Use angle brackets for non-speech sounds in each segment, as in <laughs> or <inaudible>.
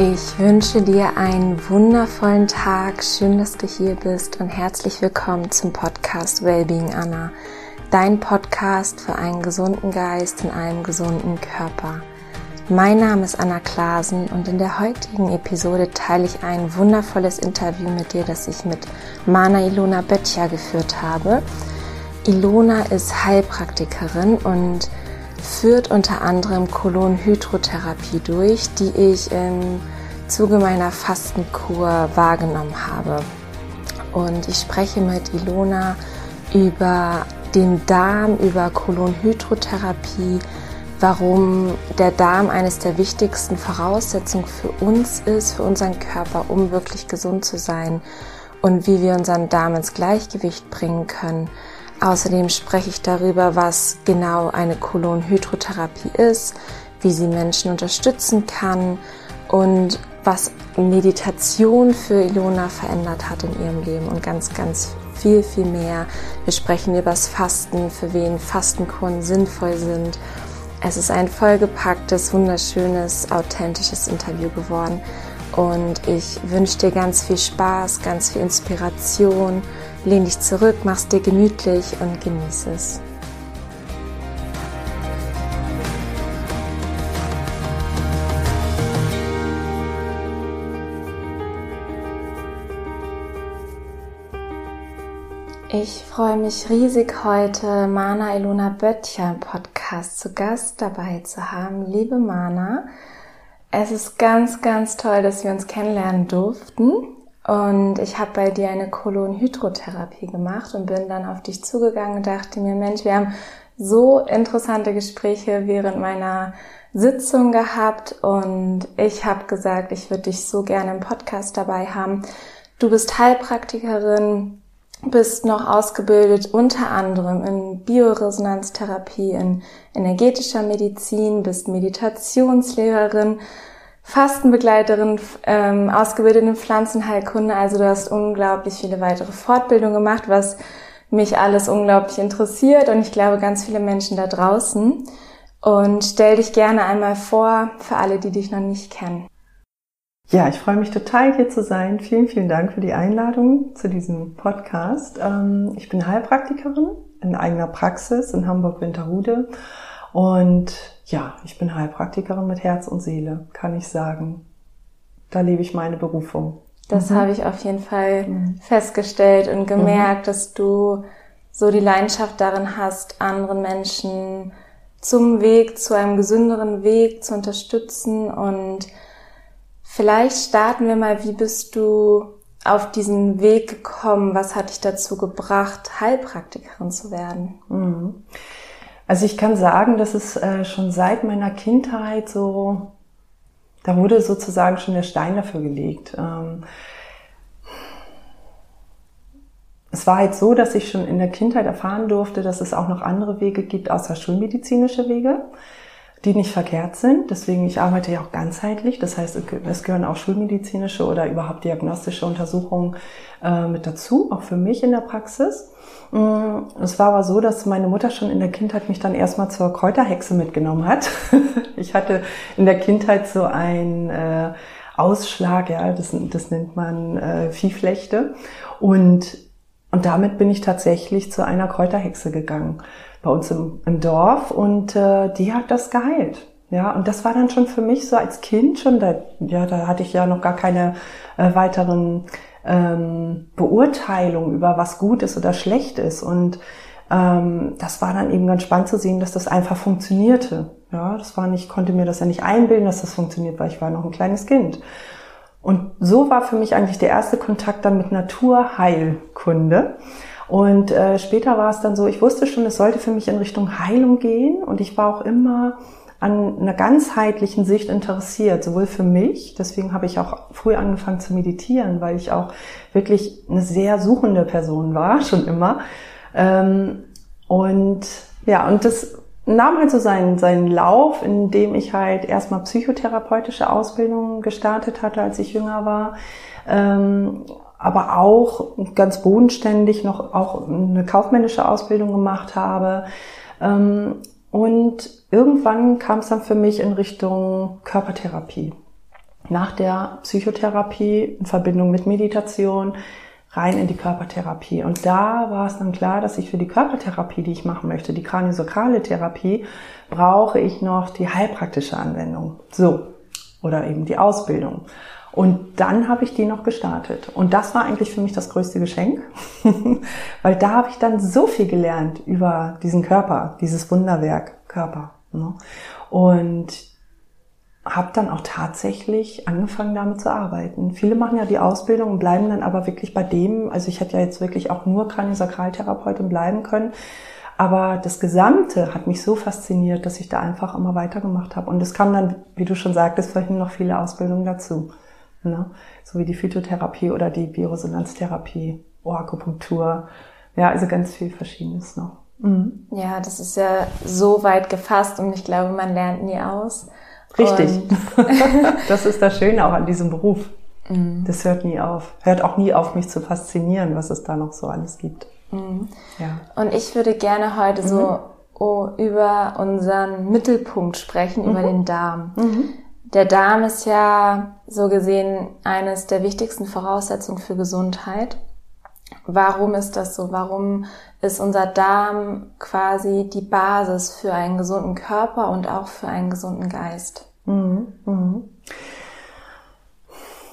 Ich wünsche dir einen wundervollen Tag. Schön, dass du hier bist und herzlich willkommen zum Podcast Wellbeing Anna. Dein Podcast für einen gesunden Geist in einem gesunden Körper. Mein Name ist Anna Klasen und in der heutigen Episode teile ich ein wundervolles Interview mit dir, das ich mit Mana Ilona Böttcher geführt habe. Ilona ist Heilpraktikerin und führt unter anderem Kolonhydrotherapie durch, die ich im Zuge meiner Fastenkur wahrgenommen habe. Und ich spreche mit Ilona über den Darm, über Kolonhydrotherapie, warum der Darm eines der wichtigsten Voraussetzungen für uns ist, für unseren Körper, um wirklich gesund zu sein und wie wir unseren Darm ins Gleichgewicht bringen können Außerdem spreche ich darüber, was genau eine Kolonhydrotherapie ist, wie sie Menschen unterstützen kann und was Meditation für Ilona verändert hat in ihrem Leben und ganz, ganz viel, viel mehr. Wir sprechen über das Fasten, für wen Fastenkuren sinnvoll sind. Es ist ein vollgepacktes, wunderschönes, authentisches Interview geworden und ich wünsche dir ganz viel Spaß, ganz viel Inspiration Lehn dich zurück, mach's dir gemütlich und genieße es. Ich freue mich riesig, heute Mana Elona Böttcher im Podcast zu Gast dabei zu haben. Liebe Mana, es ist ganz, ganz toll, dass wir uns kennenlernen durften. Und ich habe bei dir eine Kolonhydrotherapie gemacht und bin dann auf dich zugegangen und dachte mir, Mensch, wir haben so interessante Gespräche während meiner Sitzung gehabt und ich habe gesagt, ich würde dich so gerne im Podcast dabei haben. Du bist Heilpraktikerin, bist noch ausgebildet unter anderem in Bioresonanztherapie, in energetischer Medizin, bist Meditationslehrerin, Fastenbegleiterin, ähm, ausgebildete Pflanzenheilkunde. Also du hast unglaublich viele weitere Fortbildungen gemacht, was mich alles unglaublich interessiert und ich glaube ganz viele Menschen da draußen. Und stell dich gerne einmal vor für alle, die dich noch nicht kennen. Ja, ich freue mich total hier zu sein. Vielen, vielen Dank für die Einladung zu diesem Podcast. Ähm, ich bin Heilpraktikerin in eigener Praxis in Hamburg-Winterhude und ja, ich bin Heilpraktikerin mit Herz und Seele, kann ich sagen. Da lebe ich meine Berufung. Das mhm. habe ich auf jeden Fall mhm. festgestellt und gemerkt, mhm. dass du so die Leidenschaft darin hast, anderen Menschen zum Weg, zu einem gesünderen Weg zu unterstützen. Und vielleicht starten wir mal, wie bist du auf diesen Weg gekommen? Was hat dich dazu gebracht, Heilpraktikerin zu werden? Also ich kann sagen, dass es äh, schon seit meiner Kindheit so, da wurde sozusagen schon der Stein dafür gelegt. Ähm, es war halt so, dass ich schon in der Kindheit erfahren durfte, dass es auch noch andere Wege gibt, außer schulmedizinische Wege die nicht verkehrt sind. Deswegen, ich arbeite ja auch ganzheitlich. Das heißt, es gehören auch schulmedizinische oder überhaupt diagnostische Untersuchungen äh, mit dazu, auch für mich in der Praxis. Mm, es war aber so, dass meine Mutter schon in der Kindheit mich dann erstmal zur Kräuterhexe mitgenommen hat. <laughs> ich hatte in der Kindheit so ein äh, Ausschlag, ja, das, das nennt man äh, Viehflechte. Und, und damit bin ich tatsächlich zu einer Kräuterhexe gegangen bei uns im, im Dorf und äh, die hat das geheilt. Ja, und das war dann schon für mich so als Kind schon, da, ja, da hatte ich ja noch gar keine äh, weiteren ähm, Beurteilungen über was gut ist oder schlecht ist. Und ähm, das war dann eben ganz spannend zu sehen, dass das einfach funktionierte. Ja, das war nicht, konnte mir das ja nicht einbilden, dass das funktioniert, weil ich war noch ein kleines Kind. Und so war für mich eigentlich der erste Kontakt dann mit Naturheilkunde. Und äh, später war es dann so, ich wusste schon, es sollte für mich in Richtung Heilung gehen und ich war auch immer an einer ganzheitlichen Sicht interessiert, sowohl für mich, deswegen habe ich auch früh angefangen zu meditieren, weil ich auch wirklich eine sehr suchende Person war, <laughs> schon immer. Ähm, und ja, und das nahm halt so seinen, seinen Lauf, in dem ich halt erstmal psychotherapeutische Ausbildungen gestartet hatte, als ich jünger war. Ähm, aber auch ganz bodenständig noch auch eine kaufmännische Ausbildung gemacht habe. Ähm, und irgendwann kam es dann für mich in Richtung Körpertherapie. nach der Psychotherapie in Verbindung mit Meditation rein in die Körpertherapie. Und da war es dann klar, dass ich für die Körpertherapie, die ich machen möchte, die kraniosakrale Therapie, brauche ich noch die heilpraktische Anwendung. So. Oder eben die Ausbildung. Und dann habe ich die noch gestartet. Und das war eigentlich für mich das größte Geschenk, <laughs> weil da habe ich dann so viel gelernt über diesen Körper, dieses Wunderwerk Körper. Ne? Und habe dann auch tatsächlich angefangen damit zu arbeiten. Viele machen ja die Ausbildung und bleiben dann aber wirklich bei dem, also ich hätte ja jetzt wirklich auch nur Kraniosakraltherapeutin bleiben können, aber das Gesamte hat mich so fasziniert, dass ich da einfach immer weitergemacht habe. Und es kam dann, wie du schon sagtest, vorhin noch viele Ausbildungen dazu. Ne? So wie die Phytotherapie oder die Bioresonanztherapie, Akupunktur. Ja, also ganz viel Verschiedenes noch. Mhm. Ja, das ist ja so weit gefasst und ich glaube, man lernt nie aus. Richtig. <laughs> das ist das Schöne auch an diesem Beruf. Mhm. Das hört nie auf. Hört auch nie auf, mich zu faszinieren, was es da noch so alles gibt. Mhm. Ja. Und ich würde gerne heute mhm. so oh, über unseren Mittelpunkt sprechen, über mhm. den Darm. Mhm. Der Darm ist ja so gesehen eines der wichtigsten Voraussetzungen für Gesundheit. Warum ist das so? Warum ist unser Darm quasi die Basis für einen gesunden Körper und auch für einen gesunden Geist? Mhm. Mhm.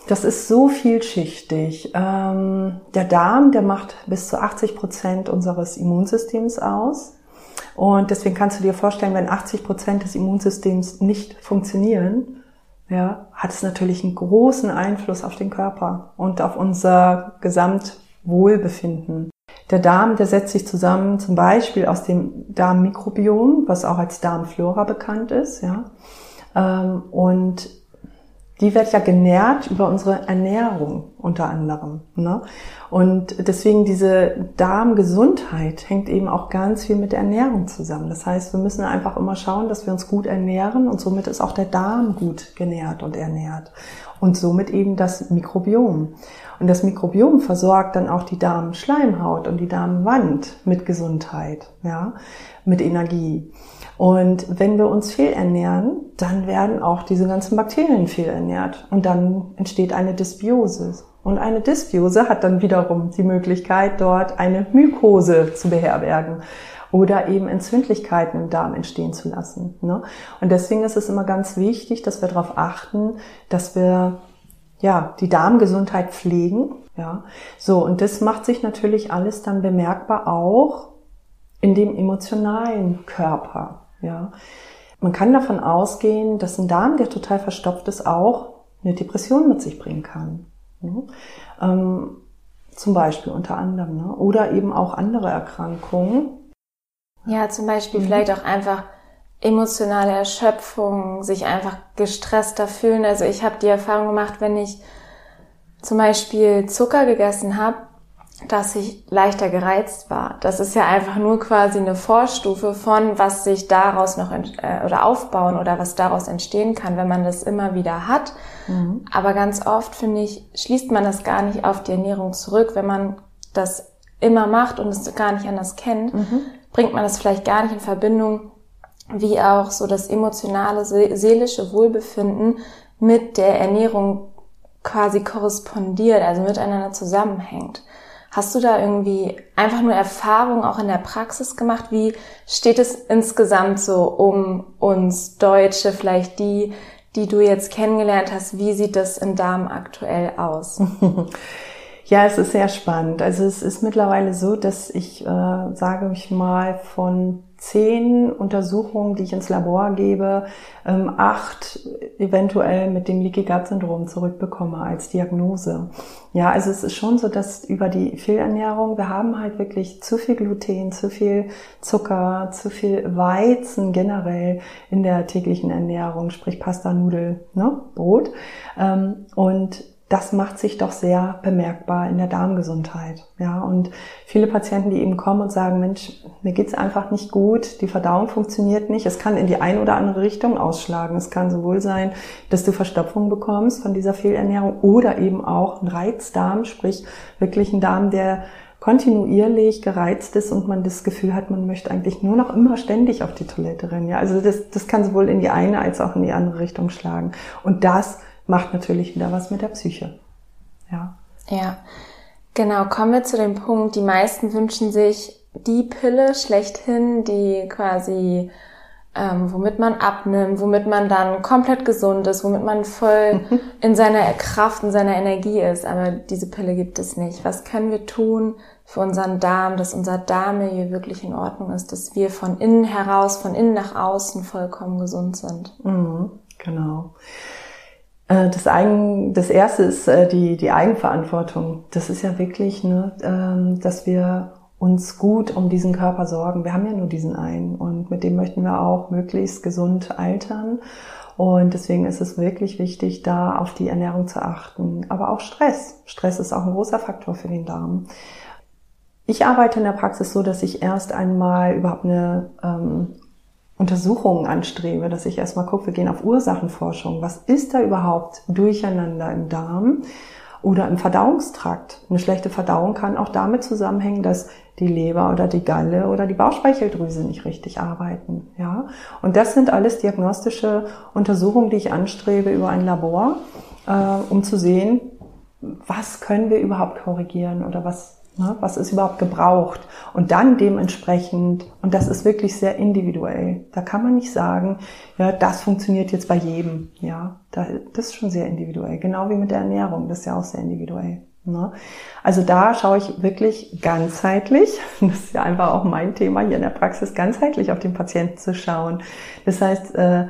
Das ist so vielschichtig. Ähm, der Darm, der macht bis zu 80 Prozent unseres Immunsystems aus. Und deswegen kannst du dir vorstellen, wenn 80 Prozent des Immunsystems nicht funktionieren, ja, hat es natürlich einen großen Einfluss auf den Körper und auf unser Gesamtwohlbefinden. Der Darm, der setzt sich zusammen zum Beispiel aus dem Darmmikrobiom, was auch als Darmflora bekannt ist, ja. Ähm, und die wird ja genährt über unsere Ernährung unter anderem. Ne? Und deswegen diese Darmgesundheit hängt eben auch ganz viel mit der Ernährung zusammen. Das heißt, wir müssen einfach immer schauen, dass wir uns gut ernähren und somit ist auch der Darm gut genährt und ernährt. Und somit eben das Mikrobiom. Und das Mikrobiom versorgt dann auch die Darmschleimhaut und die Darmwand mit Gesundheit, ja, mit Energie. Und wenn wir uns fehlernähren, dann werden auch diese ganzen Bakterien fehlernährt und dann entsteht eine Dysbiose. Und eine Dysbiose hat dann wiederum die Möglichkeit, dort eine Mykose zu beherbergen oder eben Entzündlichkeiten im Darm entstehen zu lassen. Ne? Und deswegen ist es immer ganz wichtig, dass wir darauf achten, dass wir ja die Darmgesundheit pflegen. Ja, so und das macht sich natürlich alles dann bemerkbar auch in dem emotionalen Körper. Ja. Man kann davon ausgehen, dass ein Darm, der total verstopft ist, auch eine Depression mit sich bringen kann. Ja. Ähm, zum Beispiel unter anderem. Ne? Oder eben auch andere Erkrankungen. Ja, zum Beispiel mhm. vielleicht auch einfach emotionale Erschöpfung, sich einfach gestresster fühlen. Also ich habe die Erfahrung gemacht, wenn ich zum Beispiel Zucker gegessen habe, dass ich leichter gereizt war. Das ist ja einfach nur quasi eine Vorstufe von, was sich daraus noch äh, oder aufbauen oder was daraus entstehen kann, wenn man das immer wieder hat. Mhm. Aber ganz oft finde ich, schließt man das gar nicht auf die Ernährung zurück, wenn man das immer macht und es gar nicht anders kennt, mhm. bringt man das vielleicht gar nicht in Verbindung, wie auch so das emotionale, seelische Wohlbefinden mit der Ernährung quasi korrespondiert, also miteinander zusammenhängt. Hast du da irgendwie einfach nur Erfahrung auch in der Praxis gemacht? Wie steht es insgesamt so um uns Deutsche, vielleicht die, die du jetzt kennengelernt hast? Wie sieht das im Darm aktuell aus? <laughs> Ja, es ist sehr spannend. Also es ist mittlerweile so, dass ich, äh, sage ich mal, von zehn Untersuchungen, die ich ins Labor gebe, ähm, acht eventuell mit dem Leaky Gut Syndrom zurückbekomme als Diagnose. Ja, also es ist schon so, dass über die Fehlernährung, wir haben halt wirklich zu viel Gluten, zu viel Zucker, zu viel Weizen generell in der täglichen Ernährung, sprich Pasta, Nudel, ne, Brot. Ähm, und das macht sich doch sehr bemerkbar in der Darmgesundheit. Ja, und viele Patienten, die eben kommen und sagen, Mensch, mir geht's einfach nicht gut, die Verdauung funktioniert nicht. Es kann in die eine oder andere Richtung ausschlagen. Es kann sowohl sein, dass du Verstopfung bekommst von dieser Fehlernährung oder eben auch ein Reizdarm, sprich wirklich ein Darm, der kontinuierlich gereizt ist und man das Gefühl hat, man möchte eigentlich nur noch immer ständig auf die Toilette rennen. Ja, also das, das kann sowohl in die eine als auch in die andere Richtung schlagen. Und das macht natürlich wieder was mit der Psyche. Ja. Ja. Genau, kommen wir zu dem Punkt, die meisten wünschen sich die Pille schlechthin, die quasi ähm, womit man abnimmt, womit man dann komplett gesund ist, womit man voll <laughs> in seiner Kraft, in seiner Energie ist. Aber diese Pille gibt es nicht. Was können wir tun für unseren Darm, dass unser Darmmilieu wirklich in Ordnung ist, dass wir von innen heraus, von innen nach außen vollkommen gesund sind? Mhm, genau. Äh, das, Eigen, das erste ist äh, die, die Eigenverantwortung. Das ist ja wirklich, ne, ähm, dass wir uns gut um diesen Körper sorgen. Wir haben ja nur diesen einen und mit dem möchten wir auch möglichst gesund altern. Und deswegen ist es wirklich wichtig, da auf die Ernährung zu achten. Aber auch Stress. Stress ist auch ein großer Faktor für den Darm. Ich arbeite in der Praxis so, dass ich erst einmal überhaupt eine ähm, Untersuchung anstrebe, dass ich erstmal gucke, wir gehen auf Ursachenforschung. Was ist da überhaupt durcheinander im Darm? oder im Verdauungstrakt. Eine schlechte Verdauung kann auch damit zusammenhängen, dass die Leber oder die Galle oder die Bauchspeicheldrüse nicht richtig arbeiten. Ja, und das sind alles diagnostische Untersuchungen, die ich anstrebe über ein Labor, äh, um zu sehen, was können wir überhaupt korrigieren oder was? Was ist überhaupt gebraucht? Und dann dementsprechend, und das ist wirklich sehr individuell. Da kann man nicht sagen, ja, das funktioniert jetzt bei jedem. Ja, das ist schon sehr individuell. Genau wie mit der Ernährung. Das ist ja auch sehr individuell. Ne? Also da schaue ich wirklich ganzheitlich, <laughs> das ist ja einfach auch mein Thema hier in der Praxis, ganzheitlich auf den Patienten zu schauen. Das heißt, äh,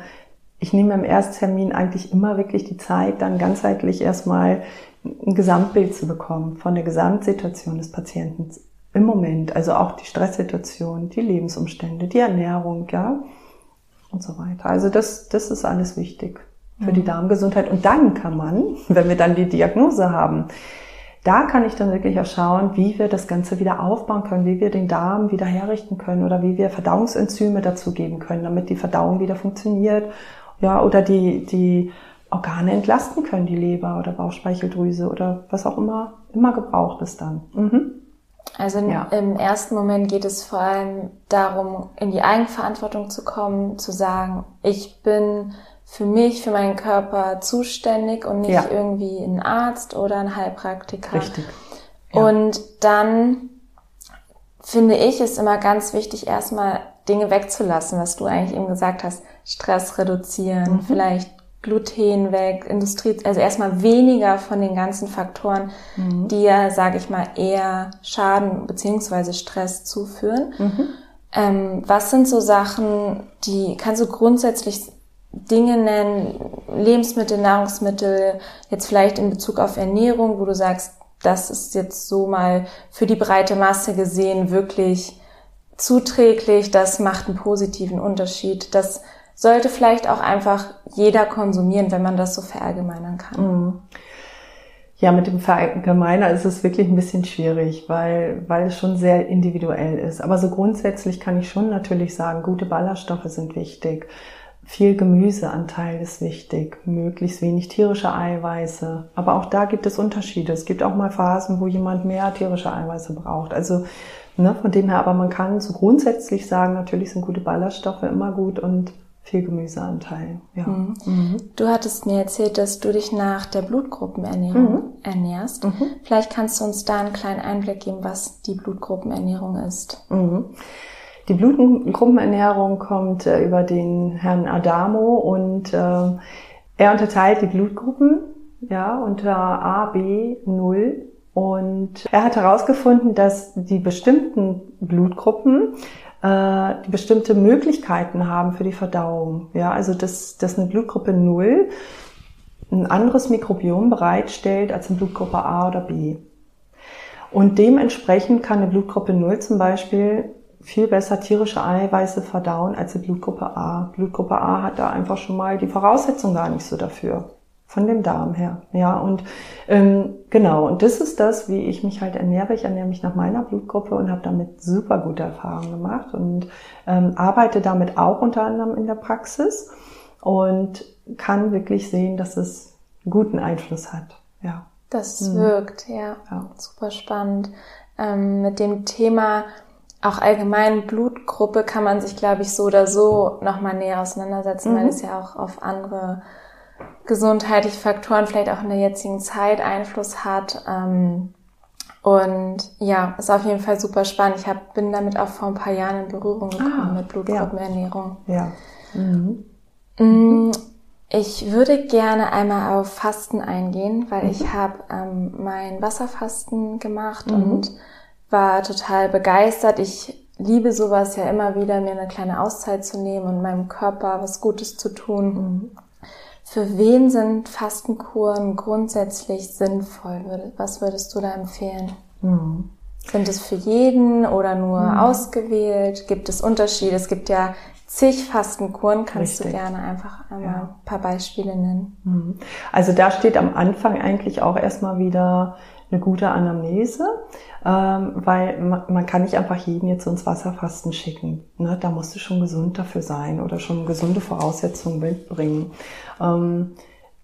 ich nehme im Ersttermin eigentlich immer wirklich die Zeit, dann ganzheitlich erstmal ein Gesamtbild zu bekommen von der Gesamtsituation des Patienten im Moment, also auch die Stresssituation, die Lebensumstände, die Ernährung, ja, und so weiter. Also das, das ist alles wichtig für mhm. die Darmgesundheit. Und dann kann man, <laughs> wenn wir dann die Diagnose haben, da kann ich dann wirklich auch schauen, wie wir das Ganze wieder aufbauen können, wie wir den Darm wieder herrichten können oder wie wir Verdauungsenzyme dazugeben können, damit die Verdauung wieder funktioniert, ja, oder die, die Organe entlasten können, die Leber oder Bauchspeicheldrüse oder was auch immer, immer gebraucht ist dann. Mhm. Also ja. im ersten Moment geht es vor allem darum, in die Eigenverantwortung zu kommen, zu sagen, ich bin für mich, für meinen Körper zuständig und nicht ja. irgendwie ein Arzt oder ein Heilpraktiker. Richtig. Ja. Und dann finde ich es immer ganz wichtig, erstmal Dinge wegzulassen, was du eigentlich eben gesagt hast. Stress reduzieren, mhm. vielleicht Gluten weg, Industrie, also erstmal weniger von den ganzen Faktoren, mhm. die ja, sage ich mal, eher Schaden beziehungsweise Stress zuführen. Mhm. Ähm, was sind so Sachen, die kannst du grundsätzlich Dinge nennen, Lebensmittel, Nahrungsmittel, jetzt vielleicht in Bezug auf Ernährung, wo du sagst, das ist jetzt so mal für die breite Masse gesehen wirklich zuträglich, das macht einen positiven Unterschied, das sollte vielleicht auch einfach jeder konsumieren, wenn man das so verallgemeinern kann. Mhm. Ja, mit dem Verallgemeiner ist es wirklich ein bisschen schwierig, weil, weil es schon sehr individuell ist. Aber so grundsätzlich kann ich schon natürlich sagen, gute Ballaststoffe sind wichtig. Viel Gemüseanteil ist wichtig, möglichst wenig tierische Eiweiße. Aber auch da gibt es Unterschiede. Es gibt auch mal Phasen, wo jemand mehr tierische Eiweiße braucht. Also ne, von dem her, aber man kann so grundsätzlich sagen, natürlich sind gute Ballaststoffe immer gut und viel Gemüseanteil. Ja. Mhm. Mhm. Du hattest mir erzählt, dass du dich nach der Blutgruppenernährung mhm. ernährst. Mhm. Vielleicht kannst du uns da einen kleinen Einblick geben, was die Blutgruppenernährung ist. Mhm. Die Blutgruppenernährung kommt äh, über den Herrn Adamo und äh, er unterteilt die Blutgruppen ja, unter A, B, 0 und er hat herausgefunden, dass die bestimmten Blutgruppen die bestimmte Möglichkeiten haben für die Verdauung. Ja, also dass, dass eine Blutgruppe 0 ein anderes Mikrobiom bereitstellt als eine Blutgruppe A oder B. Und dementsprechend kann eine Blutgruppe 0 zum Beispiel viel besser tierische Eiweiße verdauen als eine Blutgruppe A. Blutgruppe A hat da einfach schon mal die Voraussetzung gar nicht so dafür von dem Darm her. Ja, und ähm, genau, und das ist das, wie ich mich halt ernähre. Ich ernähre mich nach meiner Blutgruppe und habe damit super gute Erfahrungen gemacht und ähm, arbeite damit auch unter anderem in der Praxis und kann wirklich sehen, dass es guten Einfluss hat. Ja. Das mhm. wirkt, ja. ja. Super spannend. Ähm, mit dem Thema auch allgemein Blutgruppe kann man sich, glaube ich, so oder so nochmal näher auseinandersetzen, mhm. weil es ja auch auf andere gesundheitliche Faktoren vielleicht auch in der jetzigen Zeit Einfluss hat. Ähm, und ja, ist auf jeden Fall super spannend. Ich hab, bin damit auch vor ein paar Jahren in Berührung gekommen ah, mit Blutgruppenernährung. Ja. ja. Mhm. Mhm. Ich würde gerne einmal auf Fasten eingehen, weil mhm. ich habe ähm, mein Wasserfasten gemacht mhm. und war total begeistert. Ich liebe sowas ja immer wieder, mir eine kleine Auszeit zu nehmen und meinem Körper was Gutes zu tun. Für wen sind Fastenkuren grundsätzlich sinnvoll? Was würdest du da empfehlen? Mhm. Sind es für jeden oder nur mhm. ausgewählt? Gibt es Unterschiede? Es gibt ja zig Fastenkuren. Kannst Richtig. du gerne einfach einmal ja. ein paar Beispiele nennen? Mhm. Also da steht am Anfang eigentlich auch erstmal wieder eine gute Anamnese, ähm, weil man, man, kann nicht einfach jeden jetzt ins Wasserfasten schicken. Ne? Da musst du schon gesund dafür sein oder schon gesunde Voraussetzungen mitbringen. Ähm,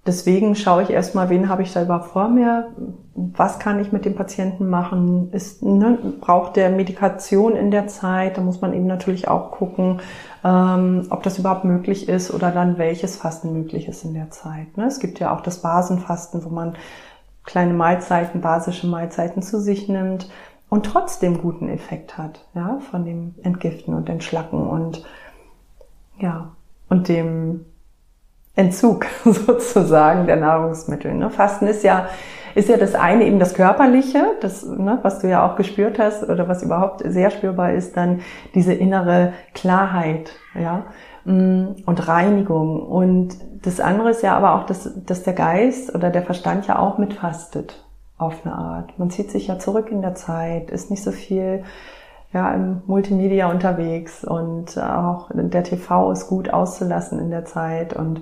deswegen schaue ich erstmal, wen habe ich da überhaupt vor mir, was kann ich mit dem Patienten machen, ist, ne, braucht der Medikation in der Zeit, da muss man eben natürlich auch gucken, ähm, ob das überhaupt möglich ist oder dann welches Fasten möglich ist in der Zeit. Ne? Es gibt ja auch das Basenfasten, wo man kleine Mahlzeiten, basische Mahlzeiten zu sich nimmt und trotzdem guten Effekt hat, ja, von dem Entgiften und Entschlacken und ja, und dem Entzug <laughs> sozusagen der Nahrungsmittel. Ne? Fasten ist ja, ist ja das eine eben das Körperliche, das, ne, was du ja auch gespürt hast oder was überhaupt sehr spürbar ist, dann diese innere Klarheit, ja, und Reinigung. Und das andere ist ja aber auch, dass, dass der Geist oder der Verstand ja auch mitfastet auf eine Art. Man zieht sich ja zurück in der Zeit, ist nicht so viel ja, im Multimedia unterwegs und auch der TV ist gut auszulassen in der Zeit und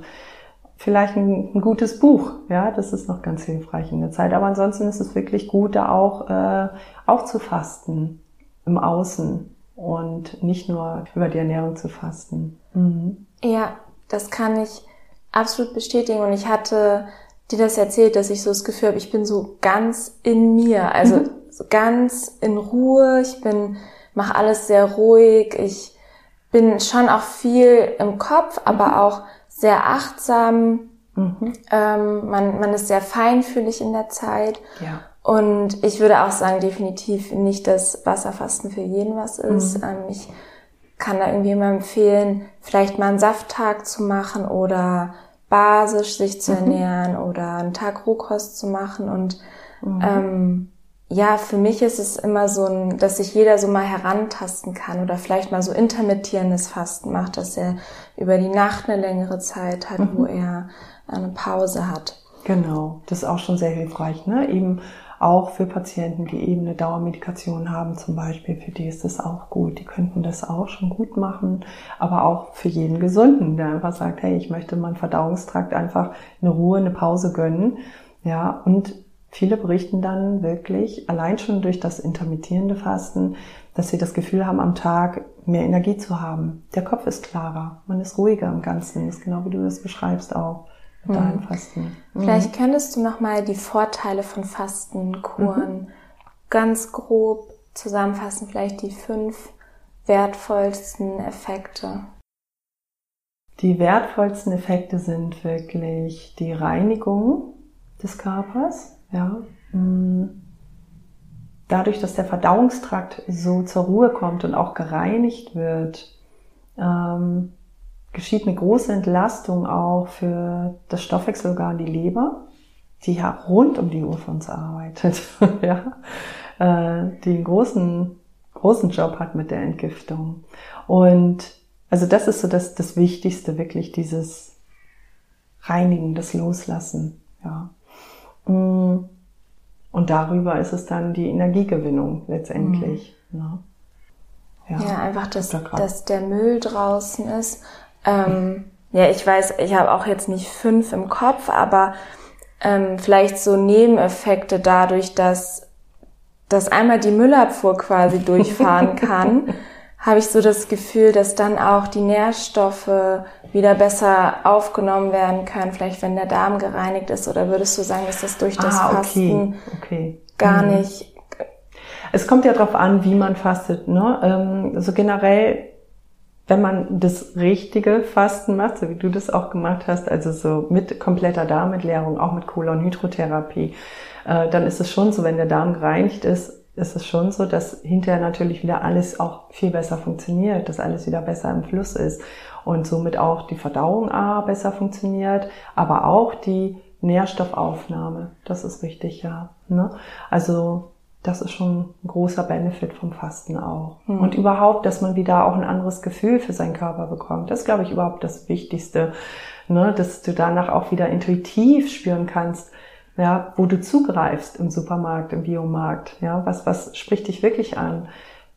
vielleicht ein, ein, gutes Buch, ja, das ist noch ganz hilfreich in der Zeit. Aber ansonsten ist es wirklich gut, da auch äh, aufzufasten im Außen und nicht nur über die Ernährung zu fasten. Mhm. Ja, das kann ich absolut bestätigen und ich hatte dir das erzählt, dass ich so das Gefühl habe, ich bin so ganz in mir, also mhm. <laughs> so ganz in Ruhe, ich bin mache alles sehr ruhig. Ich bin schon auch viel im Kopf, aber mhm. auch sehr achtsam. Mhm. Ähm, man, man ist sehr feinfühlig in der Zeit. Ja. Und ich würde auch sagen, definitiv nicht, dass Wasserfasten für jeden was ist. Mhm. Ähm, ich kann da irgendwie immer empfehlen, vielleicht mal einen Safttag zu machen oder basisch sich zu mhm. ernähren oder einen Tag Rohkost zu machen und mhm. ähm, ja, für mich ist es immer so ein, dass sich jeder so mal herantasten kann oder vielleicht mal so intermittierendes Fasten macht, dass er über die Nacht eine längere Zeit hat, mhm. wo er eine Pause hat. Genau, das ist auch schon sehr hilfreich, ne? Eben auch für Patienten, die eben eine Dauermedikation haben zum Beispiel, für die ist das auch gut. Die könnten das auch schon gut machen, aber auch für jeden Gesunden, der einfach sagt, hey, ich möchte meinen Verdauungstrakt einfach eine Ruhe, eine Pause gönnen. Ja, und Viele berichten dann wirklich, allein schon durch das intermittierende Fasten, dass sie das Gefühl haben, am Tag mehr Energie zu haben. Der Kopf ist klarer, man ist ruhiger im Ganzen. Das ist genau wie du das beschreibst auch deinem Fasten. Mhm. Vielleicht könntest du nochmal die Vorteile von Fastenkuren mhm. ganz grob zusammenfassen, vielleicht die fünf wertvollsten Effekte. Die wertvollsten Effekte sind wirklich die Reinigung des Körpers, ja, mm. dadurch, dass der Verdauungstrakt so zur Ruhe kommt und auch gereinigt wird, ähm, geschieht eine große Entlastung auch für das Stoffwechselorgan, die Leber, die ja rund um die Uhr für uns arbeitet, <laughs> ja, äh, die einen großen, großen Job hat mit der Entgiftung. Und also das ist so das, das Wichtigste, wirklich dieses Reinigen, das Loslassen, ja. Mm. Und darüber ist es dann die Energiegewinnung letztendlich. Mhm. Ne? Ja, ja, einfach, dass, dass der Müll draußen ist. Ähm, ja, ich weiß, ich habe auch jetzt nicht fünf im Kopf, aber ähm, vielleicht so Nebeneffekte dadurch, dass, dass einmal die Müllabfuhr quasi <laughs> durchfahren kann habe ich so das Gefühl, dass dann auch die Nährstoffe wieder besser aufgenommen werden können, vielleicht wenn der Darm gereinigt ist, oder würdest du sagen, dass das durch das ah, okay. Fasten okay. gar mhm. nicht? Es kommt ja darauf an, wie man fastet. Ne? Ähm, also generell wenn man das richtige Fasten macht, so wie du das auch gemacht hast, also so mit kompletter Darmentleerung, auch mit Kolonhydrotherapie, äh, dann ist es schon so, wenn der Darm gereinigt ist, ist es schon so, dass hinterher natürlich wieder alles auch viel besser funktioniert, dass alles wieder besser im Fluss ist und somit auch die Verdauung A besser funktioniert, aber auch die Nährstoffaufnahme. Das ist richtig, ja. Ne? Also das ist schon ein großer Benefit vom Fasten auch. Mhm. Und überhaupt, dass man wieder auch ein anderes Gefühl für seinen Körper bekommt. Das ist, glaube ich, überhaupt das Wichtigste. Ne? Dass du danach auch wieder intuitiv spüren kannst, ja, wo du zugreifst im Supermarkt, im Biomarkt. Ja, was, was spricht dich wirklich an?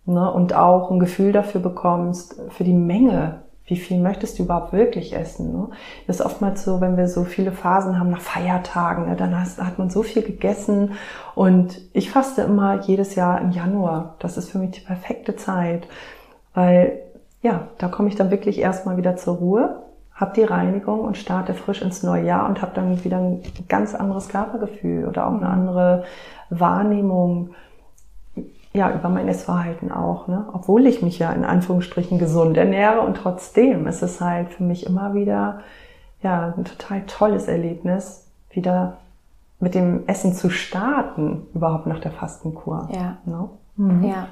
Ne? Und auch ein Gefühl dafür bekommst, für die Menge, wie viel möchtest du überhaupt wirklich essen? Ne? Das ist oftmals so, wenn wir so viele Phasen haben nach Feiertagen, ne, dann hast, hat man so viel gegessen und ich faste immer jedes Jahr im Januar. Das ist für mich die perfekte Zeit, weil ja, da komme ich dann wirklich erstmal wieder zur Ruhe, habe die Reinigung und starte frisch ins neue Jahr und habe dann wieder ein ganz anderes Körpergefühl oder auch eine andere Wahrnehmung ja, über mein Essverhalten auch, ne? obwohl ich mich ja in Anführungsstrichen gesund ernähre und trotzdem ist es halt für mich immer wieder ja, ein total tolles Erlebnis, wieder mit dem Essen zu starten, überhaupt nach der Fastenkur. Ja. Ne? Mhm. Ja.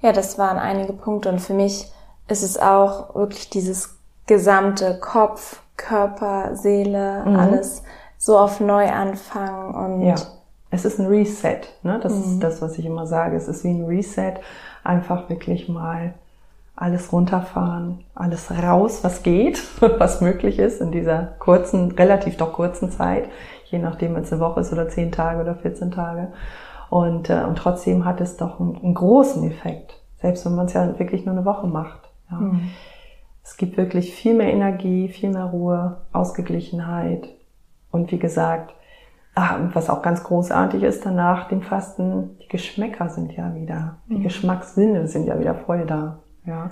Ja, das waren einige Punkte und für mich ist es auch wirklich dieses gesamte Kopf, Körper, Seele, mhm. alles so auf Neuanfang und ja es ist ein Reset. Ne? Das mhm. ist das, was ich immer sage. Es ist wie ein Reset. Einfach wirklich mal alles runterfahren, alles raus, was geht, <laughs> was möglich ist in dieser kurzen, relativ doch kurzen Zeit, je nachdem, wenn es eine Woche ist oder zehn Tage oder 14 Tage. Und, äh, und trotzdem hat es doch einen, einen großen Effekt, selbst wenn man es ja wirklich nur eine Woche macht. Ja. Mhm. Es gibt wirklich viel mehr Energie, viel mehr Ruhe, Ausgeglichenheit. Und wie gesagt, was auch ganz großartig ist danach dem Fasten, die Geschmäcker sind ja wieder, die mhm. Geschmackssinne sind ja wieder voll da. Ja.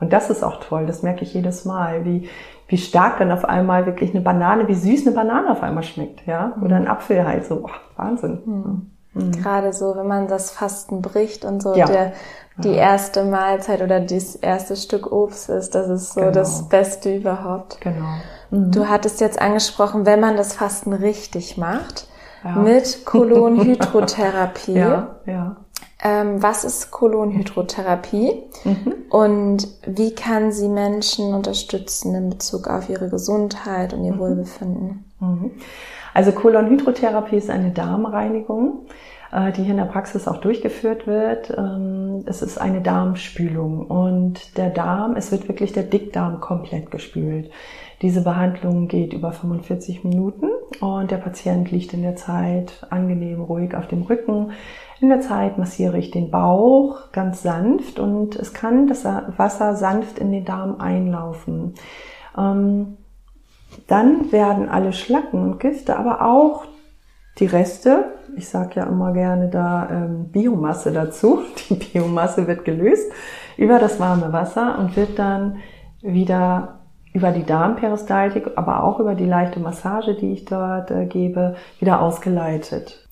Und das ist auch toll, das merke ich jedes Mal, wie, wie stark dann auf einmal wirklich eine Banane, wie süß eine Banane auf einmal schmeckt, ja. Oder ein Apfel halt so, oh, Wahnsinn. Mhm. Mhm. Gerade so, wenn man das Fasten bricht und so ja. der, die erste Mahlzeit oder das erste Stück Obst ist, das ist so genau. das Beste überhaupt. Genau. Mhm. Du hattest jetzt angesprochen, wenn man das Fasten richtig macht, ja. mit <laughs> Kolonhydrotherapie. ja, ja. Ähm, was ist Kolonhydrotherapie mhm. und wie kann sie Menschen unterstützen in Bezug auf ihre Gesundheit und ihr mhm. Wohlbefinden? Also Kolonhydrotherapie ist eine Darmreinigung, äh, die hier in der Praxis auch durchgeführt wird. Ähm, es ist eine Darmspülung und der Darm, es wird wirklich der Dickdarm komplett gespült. Diese Behandlung geht über 45 Minuten und der Patient liegt in der Zeit angenehm ruhig auf dem Rücken. In der Zeit massiere ich den Bauch ganz sanft und es kann das Wasser sanft in den Darm einlaufen. Ähm, dann werden alle Schlacken und Gifte, aber auch die Reste, ich sage ja immer gerne da ähm, Biomasse dazu, <laughs> die Biomasse wird gelöst über das warme Wasser und wird dann wieder über die Darmperistaltik, aber auch über die leichte Massage, die ich dort äh, gebe, wieder ausgeleitet.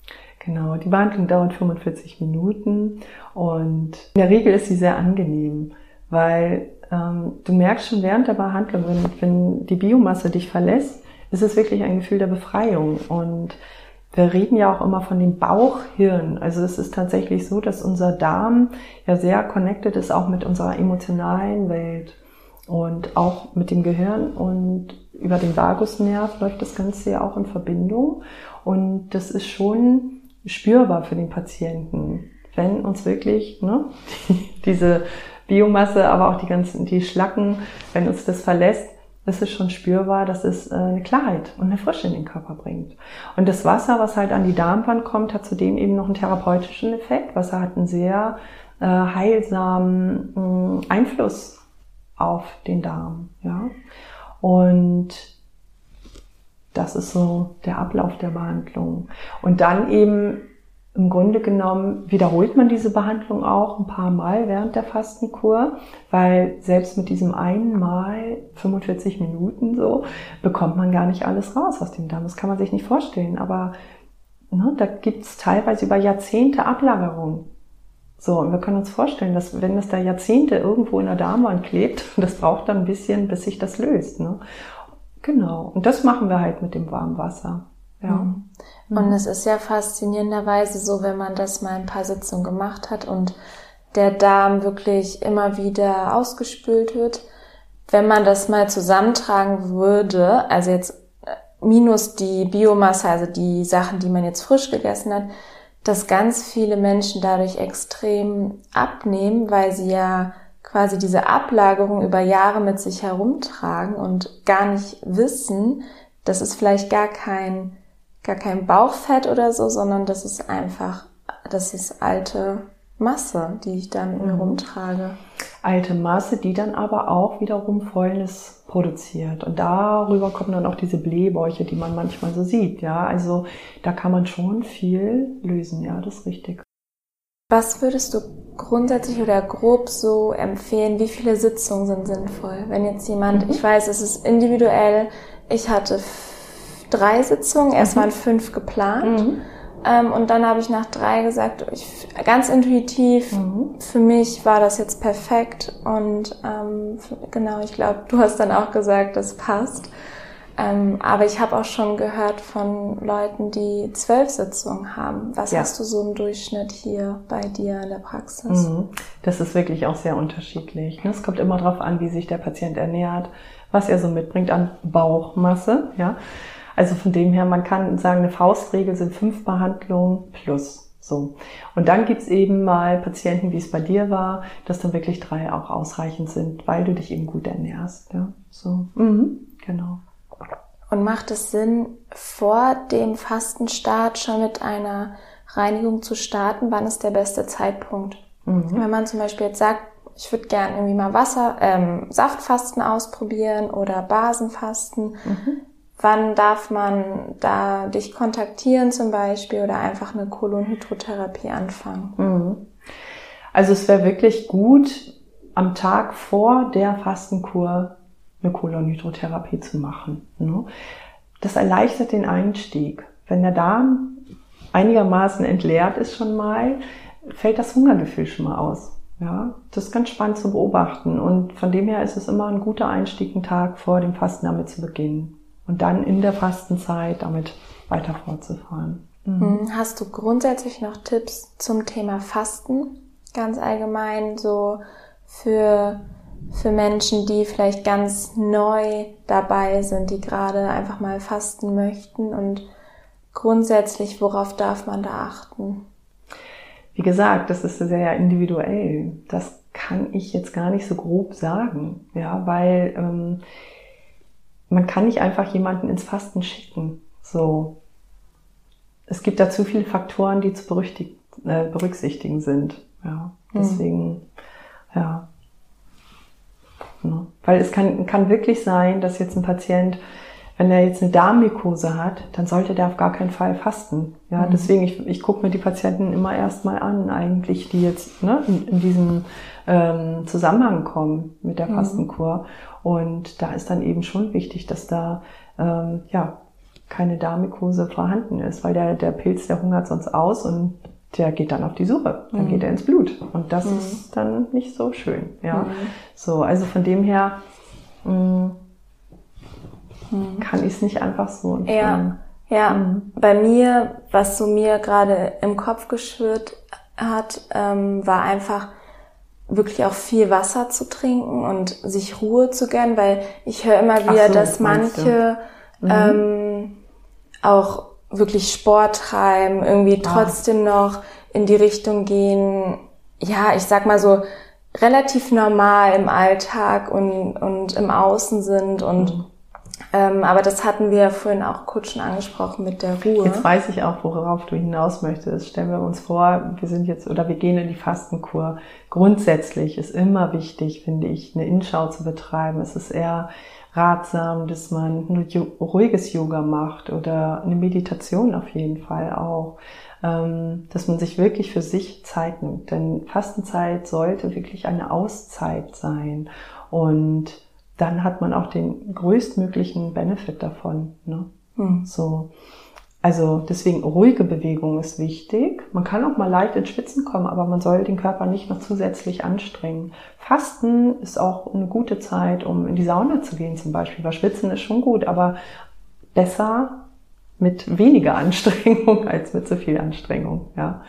Genau, die Behandlung dauert 45 Minuten und in der Regel ist sie sehr angenehm, weil ähm, du merkst schon während der Behandlung, wenn, wenn die Biomasse dich verlässt, ist es wirklich ein Gefühl der Befreiung und wir reden ja auch immer von dem Bauchhirn. Also es ist tatsächlich so, dass unser Darm ja sehr connected ist auch mit unserer emotionalen Welt und auch mit dem Gehirn und über den Vagusnerv läuft das Ganze ja auch in Verbindung. Und das ist schon spürbar für den Patienten, wenn uns wirklich ne, <laughs> diese Biomasse, aber auch die ganzen, die Schlacken, wenn uns das verlässt, ist es schon spürbar, dass es äh, eine Klarheit und eine Frische in den Körper bringt. Und das Wasser, was halt an die Darmwand kommt, hat zudem eben noch einen therapeutischen Effekt. Wasser hat einen sehr äh, heilsamen Einfluss auf den Darm. Ja? Und das ist so der Ablauf der Behandlung. Und dann eben im Grunde genommen wiederholt man diese Behandlung auch ein paar Mal während der Fastenkur, weil selbst mit diesem einen Mal 45 Minuten so bekommt man gar nicht alles raus aus dem Darm. Das kann man sich nicht vorstellen. Aber ne, da gibt's teilweise über Jahrzehnte Ablagerung So, und wir können uns vorstellen, dass wenn es da Jahrzehnte irgendwo in der Darmwand klebt, <laughs> das braucht dann ein bisschen, bis sich das löst. Ne? Genau. Und das machen wir halt mit dem warmen Wasser. Ja. Mhm. Und es ist ja faszinierenderweise so, wenn man das mal ein paar Sitzungen gemacht hat und der Darm wirklich immer wieder ausgespült wird. Wenn man das mal zusammentragen würde, also jetzt äh, minus die Biomasse, also die Sachen, die man jetzt frisch gegessen hat, dass ganz viele Menschen dadurch extrem abnehmen, weil sie ja quasi diese Ablagerung über Jahre mit sich herumtragen und gar nicht wissen, das ist vielleicht gar kein, gar kein Bauchfett oder so, sondern das ist einfach, das ist alte Masse, die ich dann mhm. rumtrage. Alte Masse, die dann aber auch wiederum Fäulnis produziert. Und darüber kommen dann auch diese Blähbäuche, die man manchmal so sieht. Ja, also da kann man schon viel lösen. Ja, das ist richtig. Was würdest du grundsätzlich oder grob so empfehlen? Wie viele Sitzungen sind sinnvoll? Wenn jetzt jemand, mhm. ich weiß, es ist individuell. Ich hatte drei Sitzungen, erst mhm. waren fünf geplant. Mhm. Ähm, und dann habe ich nach drei gesagt, ich, ganz intuitiv, mhm. für mich war das jetzt perfekt. Und ähm, genau, ich glaube, du hast dann auch gesagt, das passt. Ähm, aber ich habe auch schon gehört von Leuten, die zwölf Sitzungen haben. Was ja. hast du so im Durchschnitt hier bei dir in der Praxis? Mhm. Das ist wirklich auch sehr unterschiedlich. Ne? Es kommt immer darauf an, wie sich der Patient ernährt, was er so mitbringt an Bauchmasse. Ja, also von dem her, man kann sagen, eine Faustregel sind fünf Behandlungen plus. So. Und dann gibt's eben mal Patienten, wie es bei dir war, dass dann wirklich drei auch ausreichend sind, weil du dich eben gut ernährst. Ja, so. Mhm. Genau. Und macht es Sinn, vor dem Fastenstart schon mit einer Reinigung zu starten? Wann ist der beste Zeitpunkt? Mhm. Wenn man zum Beispiel jetzt sagt, ich würde gern irgendwie mal Wasser, ähm, Saftfasten ausprobieren oder Basenfasten. Mhm. Wann darf man da dich kontaktieren zum Beispiel oder einfach eine Kolonhydrotherapie anfangen? Mhm. Also es wäre wirklich gut, am Tag vor der Fastenkur eine Kolonhydrotherapie zu machen. Ne? Das erleichtert den Einstieg. Wenn der Darm einigermaßen entleert ist schon mal, fällt das Hungergefühl schon mal aus. Ja, das ist ganz spannend zu beobachten. Und von dem her ist es immer ein guter Einstieg, einen Tag vor dem Fasten damit zu beginnen und dann in der Fastenzeit damit weiter fortzufahren. Mhm. mhm. Hast du grundsätzlich noch Tipps zum Thema Fasten? Ganz allgemein so für, für Menschen, die vielleicht ganz neu dabei sind, die gerade einfach mal fasten möchten und grundsätzlich, worauf darf man da achten? Wie gesagt, das ist sehr individuell. Das kann ich jetzt gar nicht so grob sagen, ja, weil ähm, man kann nicht einfach jemanden ins Fasten schicken. So. Es gibt da zu viele Faktoren, die zu äh, berücksichtigen sind. Ja, hm. deswegen, mhm. ja. Weil es kann, kann wirklich sein, dass jetzt ein Patient, wenn er jetzt eine Darmmykose hat, dann sollte der auf gar keinen Fall fasten. Ja, mhm. deswegen, ich, ich gucke mir die Patienten immer erstmal an, eigentlich, die jetzt ne, in, in diesem ähm, Zusammenhang kommen mit der mhm. Fastenkur. Und da ist dann eben schon wichtig, dass da ähm, ja keine Darmikose vorhanden ist, weil der, der Pilz, der hungert sonst aus und der geht dann auf die Suche, dann mhm. geht er ins Blut und das mhm. ist dann nicht so schön. Ja, mhm. so also von dem her mh, mhm. kann ich es nicht einfach so empfehlen. Ja, ja. Mhm. Bei mir, was so mir gerade im Kopf geschwirrt hat, ähm, war einfach wirklich auch viel Wasser zu trinken und sich Ruhe zu gönnen, weil ich höre immer wieder, so, dass manche mhm. ähm, auch wirklich Sport treiben, irgendwie ah. trotzdem noch in die Richtung gehen, ja, ich sag mal so, relativ normal im Alltag und, und im Außen sind und mhm. Ähm, aber das hatten wir vorhin auch kurz schon angesprochen mit der Ruhe. Jetzt weiß ich auch, worauf du hinaus möchtest. Stellen wir uns vor, wir sind jetzt oder wir gehen in die Fastenkur. Grundsätzlich ist immer wichtig, finde ich, eine Innenschau zu betreiben. Es ist eher ratsam, dass man ein ruhiges Yoga macht oder eine Meditation auf jeden Fall auch. Ähm, dass man sich wirklich für sich Zeit nimmt. Denn Fastenzeit sollte wirklich eine Auszeit sein. Und dann hat man auch den größtmöglichen Benefit davon. Ne? Hm. So. Also deswegen ruhige Bewegung ist wichtig. Man kann auch mal leicht ins Schwitzen kommen, aber man soll den Körper nicht noch zusätzlich anstrengen. Fasten ist auch eine gute Zeit, um in die Sauna zu gehen zum Beispiel, weil Schwitzen ist schon gut, aber besser mit weniger <laughs> Anstrengung als mit zu viel Anstrengung. Ja.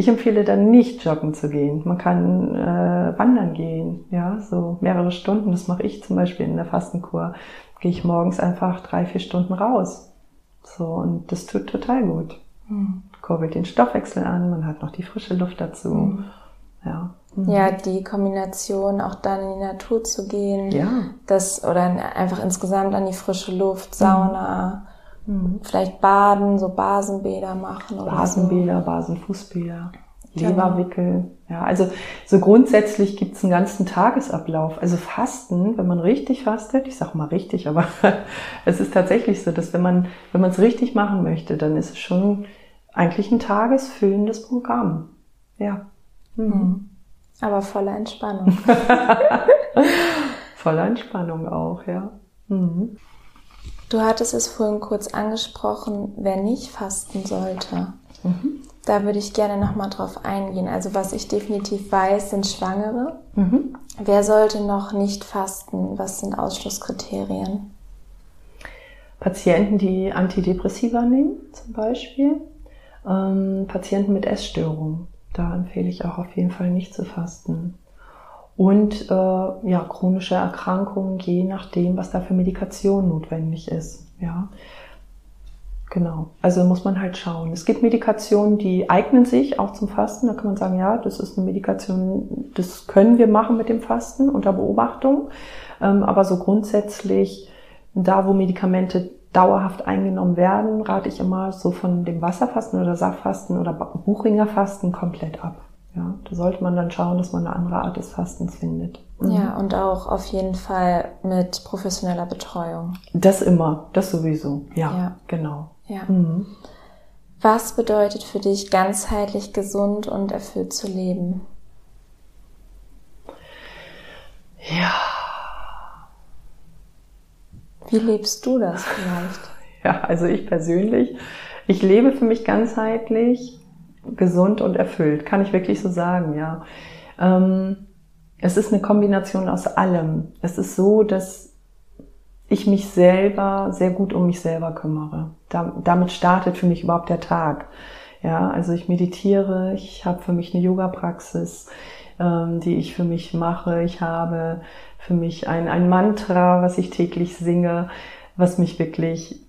Ich empfehle dann nicht joggen zu gehen. Man kann äh, wandern gehen, ja, so mehrere Stunden. Das mache ich zum Beispiel in der Fastenkur. Gehe ich morgens einfach drei, vier Stunden raus. So, und das tut total gut. Mhm. Kurbelt den Stoffwechsel an, man hat noch die frische Luft dazu. Mhm. Ja. Mhm. Ja, die Kombination, auch dann in die Natur zu gehen. Ja. Das, oder einfach insgesamt an die frische Luft, Sauna, mhm. vielleicht baden, so Basenbäder machen oder Basenbäder, so. Basenfußbäder. Leberwickel. Ja, also so grundsätzlich gibt's einen ganzen Tagesablauf. Also Fasten, wenn man richtig fastet, ich sag mal richtig, aber <laughs> es ist tatsächlich so, dass wenn man wenn man es richtig machen möchte, dann ist es schon eigentlich ein tagesfüllendes Programm. Ja. Mhm. mhm. Aber voller Entspannung. <laughs> voller Entspannung auch, ja. Mhm. Du hattest es vorhin kurz angesprochen, wer nicht fasten sollte. Mhm. Da würde ich gerne nochmal drauf eingehen. Also was ich definitiv weiß, sind Schwangere. Mhm. Wer sollte noch nicht fasten? Was sind Ausschlusskriterien? Patienten, die Antidepressiva nehmen, zum Beispiel. Ähm, Patienten mit Essstörungen. Da empfehle ich auch auf jeden Fall nicht zu fasten. Und äh, ja, chronische Erkrankungen, je nachdem, was da für Medikation notwendig ist. Ja. Genau. Also muss man halt schauen. Es gibt Medikationen, die eignen sich auch zum Fasten. Da kann man sagen, ja, das ist eine Medikation, das können wir machen mit dem Fasten unter Beobachtung. Ähm, aber so grundsätzlich, da wo Medikamente dauerhaft eingenommen werden, rate ich immer so von dem Wasserfasten oder Saftfasten oder Buchringerfasten komplett ab. Ja, da sollte man dann schauen, dass man eine andere Art des Fastens findet. Mhm. Ja, und auch auf jeden Fall mit professioneller Betreuung. Das immer, das sowieso. Ja, ja. genau. Ja. Mhm. Was bedeutet für dich ganzheitlich gesund und erfüllt zu leben? Ja. Wie lebst du das <laughs> vielleicht? Ja, also ich persönlich, ich lebe für mich ganzheitlich, gesund und erfüllt, kann ich wirklich so sagen, ja. Ähm, es ist eine Kombination aus allem. Es ist so, dass ich mich selber sehr gut um mich selber kümmere. Da, damit startet für mich überhaupt der Tag. Ja, also ich meditiere, ich habe für mich eine Yoga-Praxis, ähm, die ich für mich mache. Ich habe für mich ein, ein Mantra, was ich täglich singe, was mich wirklich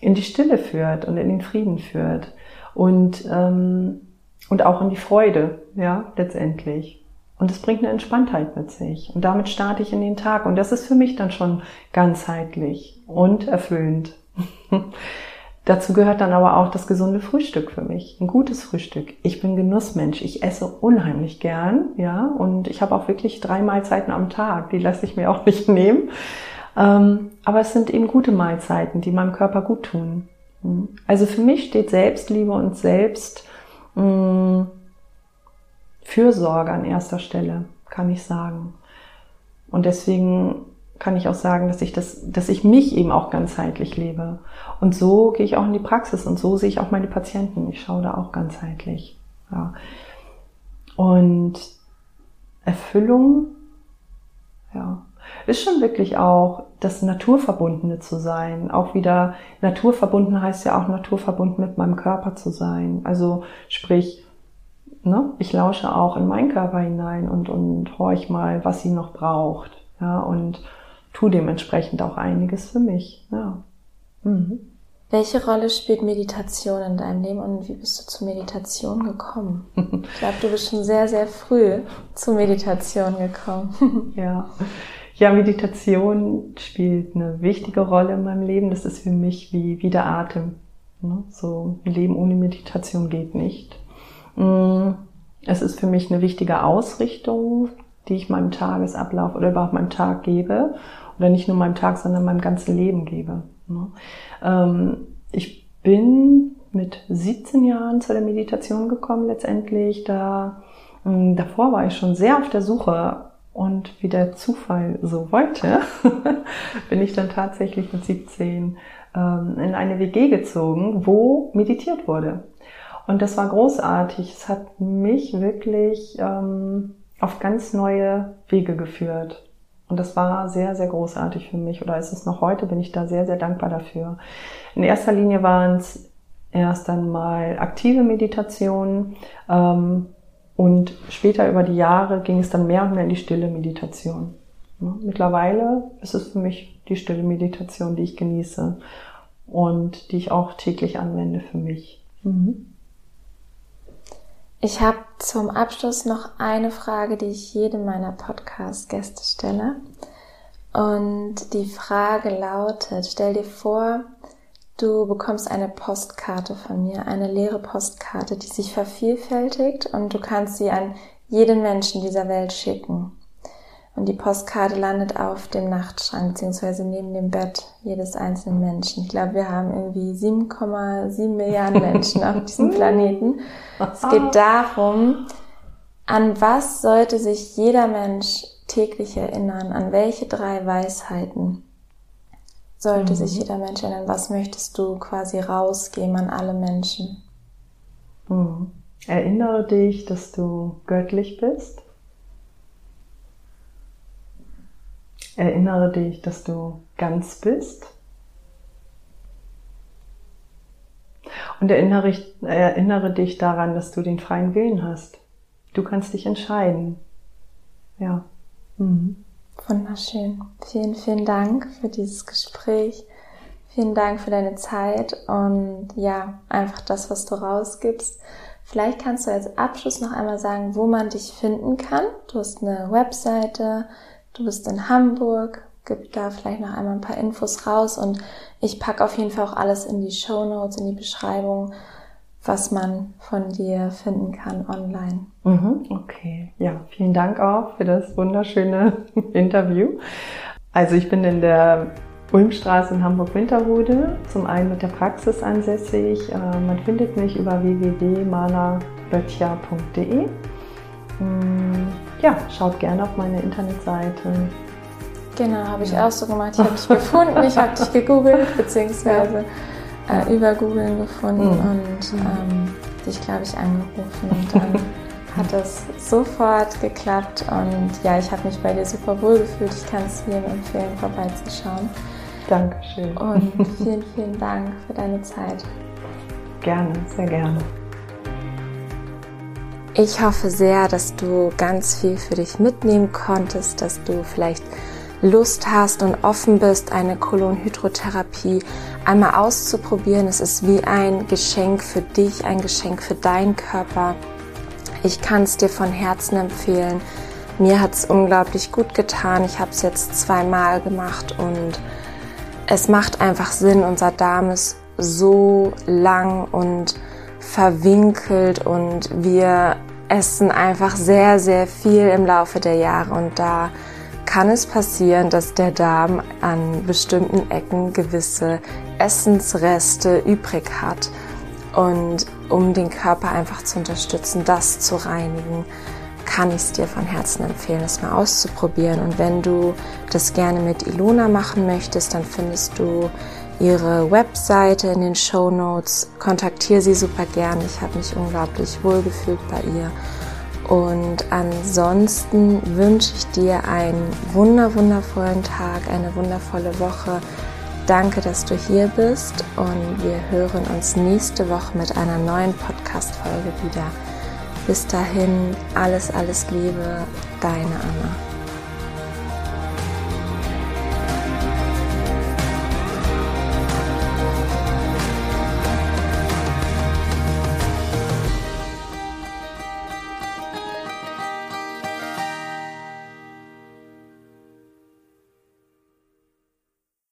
in die Stille führt und in den Frieden führt und ähm, und auch in die Freude, ja, letztendlich. Und es bringt eine Entspanntheit mit sich. Und damit starte ich in den Tag. Und das ist für mich dann schon ganzheitlich und erfüllend. <laughs> Dazu gehört dann aber auch das gesunde Frühstück für mich. Ein gutes Frühstück. Ich bin Genussmensch. Ich esse unheimlich gern, ja. Und ich habe auch wirklich drei Mahlzeiten am Tag. Die lasse ich mir auch nicht <laughs> nehmen. Ähm, aber es sind eben gute Mahlzeiten, die meinem Körper gut tun. Also für mich steht Selbstliebe und Selbst, mh, hm, Fürsorge an erster Stelle, kann ich sagen. Und deswegen kann ich auch sagen, dass ich das, dass ich mich eben auch ganzheitlich lebe. Und so gehe ich auch in die Praxis und so sehe ich auch meine Patienten. Ich schaue da auch ganzheitlich. Ja. Und Erfüllung, ja, ist schon wirklich auch das Naturverbundene zu sein. Auch wieder naturverbunden heißt ja auch naturverbunden mit meinem Körper zu sein. Also sprich, ne, ich lausche auch in meinen Körper hinein und, und horch mal, was sie noch braucht. Ja, und tu dementsprechend auch einiges für mich. Ja. Mhm. Welche Rolle spielt Meditation in deinem Leben und wie bist du zur Meditation gekommen? <laughs> Ich glaube, du bist schon sehr, sehr früh zur Meditation gekommen. ja. Ja, Meditation spielt eine wichtige Rolle in meinem Leben. Das ist für mich wie, wie der Atem. Ne? So ein Leben ohne Meditation geht nicht. Mm, es ist für mich eine wichtige Ausrichtung, die ich meinem Tagesablauf oder überhaupt meinem Tag gebe. Oder nicht nur meinem Tag, sondern meinem ganzen Leben gebe. Ne? Ähm, ich bin mit 17 Jahren zu der Meditation gekommen letztendlich. Da, mm, davor war ich schon sehr auf der Suche und wie der Zufall so wollte, <laughs> bin ich dann tatsächlich mit 17 ähm, in eine WG gezogen, wo meditiert wurde. Und das war großartig. Es hat mich wirklich ähm, auf ganz neue Wege geführt. Und das war sehr, sehr großartig für mich. Oder ist es noch heute, bin ich da sehr, sehr dankbar dafür. In erster Linie waren es erst einmal aktive Meditationen. Ähm, und später über die Jahre ging es dann mehr und mehr in die stille Meditation. Mittlerweile ist es für mich die stille Meditation, die ich genieße und die ich auch täglich anwende für mich. Mhm. Ich habe zum Abschluss noch eine Frage, die ich jedem meiner Podcast-Gäste stelle. Und die Frage lautet, stell dir vor, du bekommst eine Postkarte von mir, eine leere Postkarte, die sich vervielfältigt und du kannst sie an jeden Menschen dieser Welt schicken. Und die Postkarte landet auf dem Nachtschrank beziehungsweise neben dem Bett jedes einzelnen Menschen. Ich glaube, wir haben irgendwie 7,7 Milliarden <laughs> Menschen auf diesem Planeten. Es geht darum, an was sollte sich jeder Mensch täglich erinnern? An welche drei Weisheiten sollte mhm. sich jeder Mensch erinnern? Was möchtest du quasi rausgeben an alle Menschen? Mhm. Erinnere dich, dass du göttlich bist. Erinnere dich, dass du ganz bist. Und erinnere, erinnere dich daran, dass du den freien Willen hast. Du kannst dich entscheiden. Ja. Mhm. Wunderschön. Vielen, vielen Dank für dieses Gespräch. Vielen Dank für deine Zeit und ja, einfach das, was du rausgibst. Vielleicht kannst du als Abschluss noch einmal sagen, wo man dich finden kann. Du hast eine Webseite, du bist in Hamburg, gib da vielleicht noch einmal ein paar Infos raus und ich packe auf jeden Fall auch alles in die Show Notes, in die Beschreibung, was man von dir finden kann online. Mhm, okay, ja, vielen Dank auch für das wunderschöne <laughs> Interview. Also ich bin in der Ulmstraße in Hamburg-Winterhude, zum einen mit der Praxis ansässig. Äh, man findet mich über www.manaböttcher.de. Ja, schaut gerne auf meine Internetseite. Genau, habe ich auch so gemacht. Ich habe dich gefunden, ich habe dich gegoogelt, <laughs> beziehungsweise äh, über Googlen gefunden mhm. und ähm, dich, glaube ich, angerufen. Und dann <laughs> hat es sofort geklappt und ja, ich habe mich bei dir super wohl gefühlt. Ich kann es jedem empfehlen, vorbeizuschauen. Dankeschön. Und <laughs> vielen, vielen Dank für deine Zeit. Gerne, sehr gerne. Ich hoffe sehr, dass du ganz viel für dich mitnehmen konntest, dass du vielleicht Lust hast und offen bist, eine Kolonhydrotherapie einmal auszuprobieren. Es ist wie ein Geschenk für dich, ein Geschenk für deinen Körper. Ich kann es dir von Herzen empfehlen. Mir hat es unglaublich gut getan. Ich habe es jetzt zweimal gemacht und es macht einfach Sinn. Unser Darm ist so lang und verwinkelt und wir essen einfach sehr, sehr viel im Laufe der Jahre und da kann es passieren, dass der Darm an bestimmten Ecken gewisse Essensreste übrig hat. Und um den Körper einfach zu unterstützen, das zu reinigen, kann ich es dir von Herzen empfehlen, es mal auszuprobieren. Und wenn du das gerne mit Ilona machen möchtest, dann findest du ihre Webseite in den Show Notes. Kontaktiere sie super gerne. Ich habe mich unglaublich wohlgefühlt bei ihr. Und ansonsten wünsche ich dir einen wunder wundervollen Tag, eine wundervolle Woche. Danke, dass du hier bist und wir hören uns nächste Woche mit einer neuen Podcast-Folge wieder. Bis dahin, alles, alles Liebe, deine Anna.